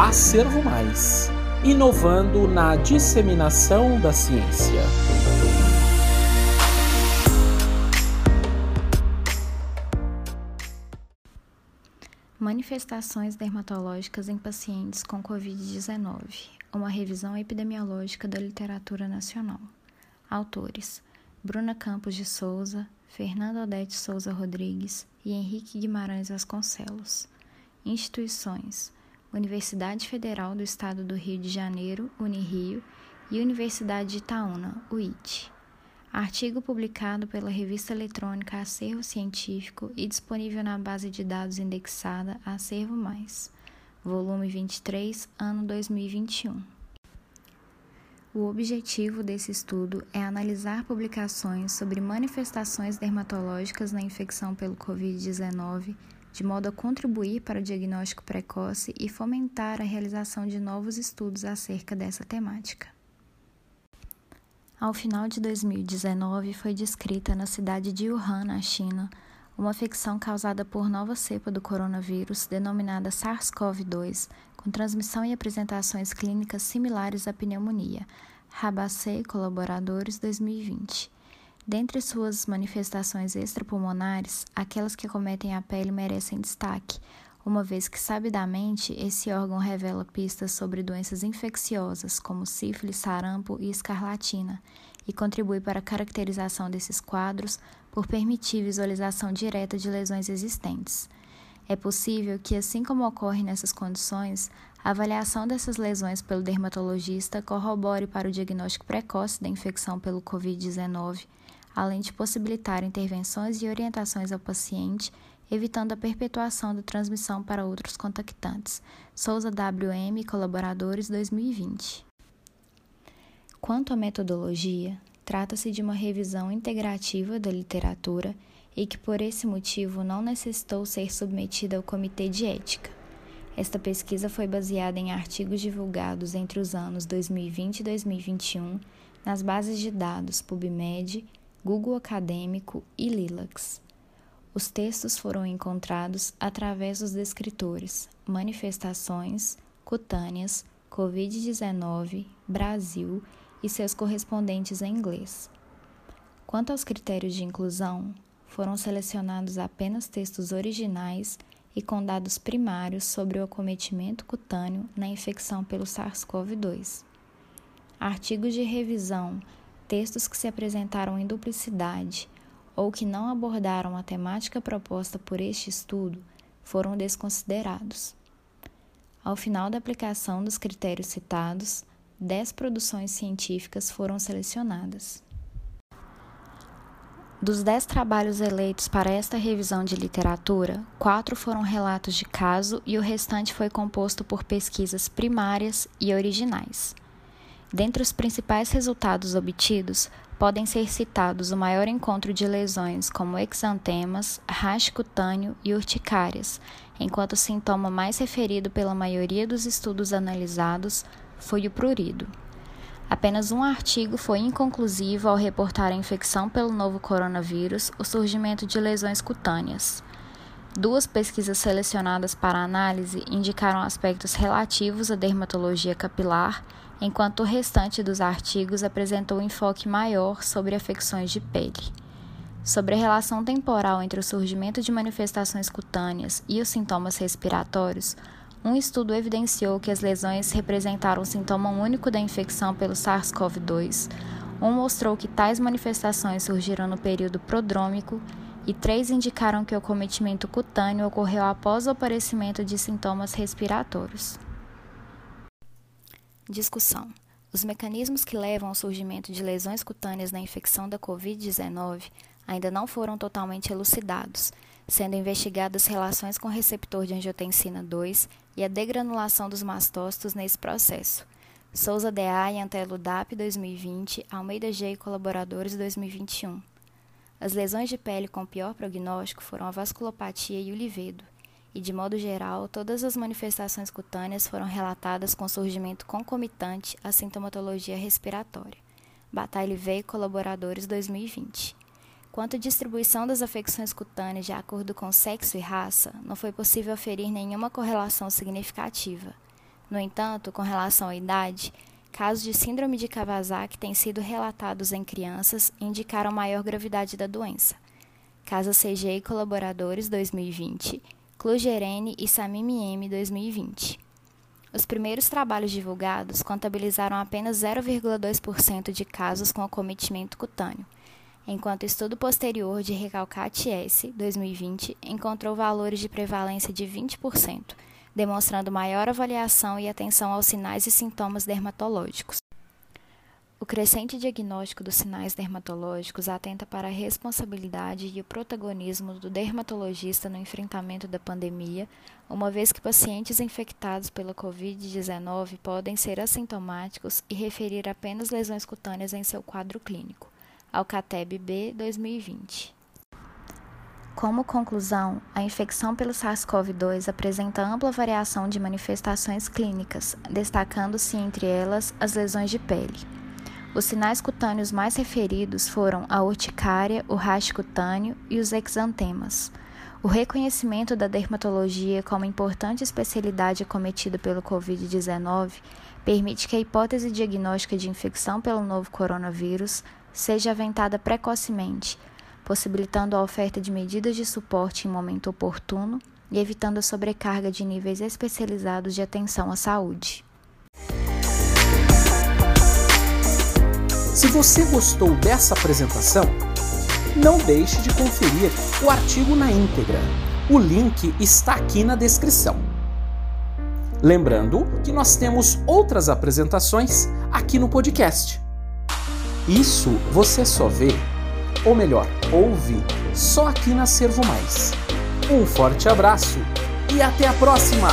Acervo Mais inovando na disseminação da ciência. Manifestações dermatológicas em pacientes com Covid-19. Uma revisão epidemiológica da literatura nacional. Autores: Bruna Campos de Souza, Fernando Odete Souza Rodrigues e Henrique Guimarães Vasconcelos. Instituições: Universidade Federal do Estado do Rio de Janeiro, Unirio, e Universidade de Itaúna, UIT. Artigo publicado pela revista eletrônica Acervo Científico e disponível na base de dados indexada Acervo Mais, volume 23, ano 2021. O objetivo desse estudo é analisar publicações sobre manifestações dermatológicas na infecção pelo Covid-19, de modo a contribuir para o diagnóstico precoce e fomentar a realização de novos estudos acerca dessa temática. Ao final de 2019, foi descrita na cidade de Wuhan, na China, uma infecção causada por nova cepa do coronavírus, denominada SARS-CoV-2, com transmissão e apresentações clínicas similares à pneumonia. Rabacé, Colaboradores, 2020. Dentre suas manifestações extrapulmonares, aquelas que acometem a pele merecem destaque, uma vez que sabidamente esse órgão revela pistas sobre doenças infecciosas como sífilis, sarampo e escarlatina e contribui para a caracterização desses quadros por permitir visualização direta de lesões existentes. É possível que, assim como ocorre nessas condições, a avaliação dessas lesões pelo dermatologista corrobore para o diagnóstico precoce da infecção pelo Covid-19, além de possibilitar intervenções e orientações ao paciente evitando a perpetuação da transmissão para outros contactantes. Souza WM, colaboradores 2020. Quanto à metodologia, trata-se de uma revisão integrativa da literatura e que, por esse motivo, não necessitou ser submetida ao Comitê de Ética. Esta pesquisa foi baseada em artigos divulgados entre os anos 2020 e 2021 nas bases de dados PubMed, Google Acadêmico e Lilacs. Os textos foram encontrados através dos descritores Manifestações Cutâneas Covid-19 Brasil e seus correspondentes em inglês. Quanto aos critérios de inclusão, foram selecionados apenas textos originais e com dados primários sobre o acometimento cutâneo na infecção pelo SARS-CoV-2. Artigos de revisão, textos que se apresentaram em duplicidade ou que não abordaram a temática proposta por este estudo foram desconsiderados. Ao final da aplicação dos critérios citados, dez produções científicas foram selecionadas. Dos dez trabalhos eleitos para esta revisão de literatura, quatro foram relatos de caso e o restante foi composto por pesquisas primárias e originais. Dentre os principais resultados obtidos, podem ser citados o maior encontro de lesões como exantemas, rash cutâneo e urticárias, enquanto o sintoma mais referido pela maioria dos estudos analisados foi o prurido. Apenas um artigo foi inconclusivo ao reportar a infecção pelo novo coronavírus, o surgimento de lesões cutâneas. Duas pesquisas selecionadas para análise indicaram aspectos relativos à dermatologia capilar enquanto o restante dos artigos apresentou um enfoque maior sobre afecções de pele. Sobre a relação temporal entre o surgimento de manifestações cutâneas e os sintomas respiratórios, um estudo evidenciou que as lesões representaram um sintoma único da infecção pelo SARS-CoV-2. Um mostrou que tais manifestações surgiram no período prodrômico e três indicaram que o cometimento cutâneo ocorreu após o aparecimento de sintomas respiratórios. Discussão: Os mecanismos que levam ao surgimento de lesões cutâneas na infecção da Covid-19 ainda não foram totalmente elucidados, sendo investigadas relações com o receptor de angiotensina 2 e a degranulação dos mastócitos nesse processo. Souza D.A. e Antelo DAP 2020, Almeida G. e colaboradores 2021. As lesões de pele com pior prognóstico foram a vasculopatia e o livedo e, de modo geral, todas as manifestações cutâneas foram relatadas com surgimento concomitante à sintomatologia respiratória. Batalha V Colaboradores 2020. Quanto à distribuição das afecções cutâneas de acordo com sexo e raça, não foi possível aferir nenhuma correlação significativa. No entanto, com relação à idade, casos de síndrome de Kawasaki têm sido relatados em crianças e indicaram maior gravidade da doença. Casa CG e Colaboradores 2020, Clugerene e Samim 2020. Os primeiros trabalhos divulgados contabilizaram apenas 0,2% de casos com acometimento cutâneo, enquanto o estudo posterior de Recalcate S 2020 encontrou valores de prevalência de 20%, demonstrando maior avaliação e atenção aos sinais e sintomas dermatológicos. O crescente diagnóstico dos sinais dermatológicos atenta para a responsabilidade e o protagonismo do dermatologista no enfrentamento da pandemia, uma vez que pacientes infectados pela Covid-19 podem ser assintomáticos e referir apenas lesões cutâneas em seu quadro clínico. Alcateb B 2020. Como conclusão, a infecção pelo SARS-CoV-2 apresenta ampla variação de manifestações clínicas, destacando-se entre elas as lesões de pele. Os sinais cutâneos mais referidos foram a urticária, o rash cutâneo e os exantemas. O reconhecimento da dermatologia como importante especialidade cometida pelo Covid-19 permite que a hipótese diagnóstica de infecção pelo novo coronavírus seja aventada precocemente, possibilitando a oferta de medidas de suporte em momento oportuno e evitando a sobrecarga de níveis especializados de atenção à saúde. Se você gostou dessa apresentação, não deixe de conferir o artigo na íntegra. O link está aqui na descrição. Lembrando que nós temos outras apresentações aqui no podcast. Isso você só vê, ou melhor, ouve, só aqui na Servo Mais. Um forte abraço e até a próxima!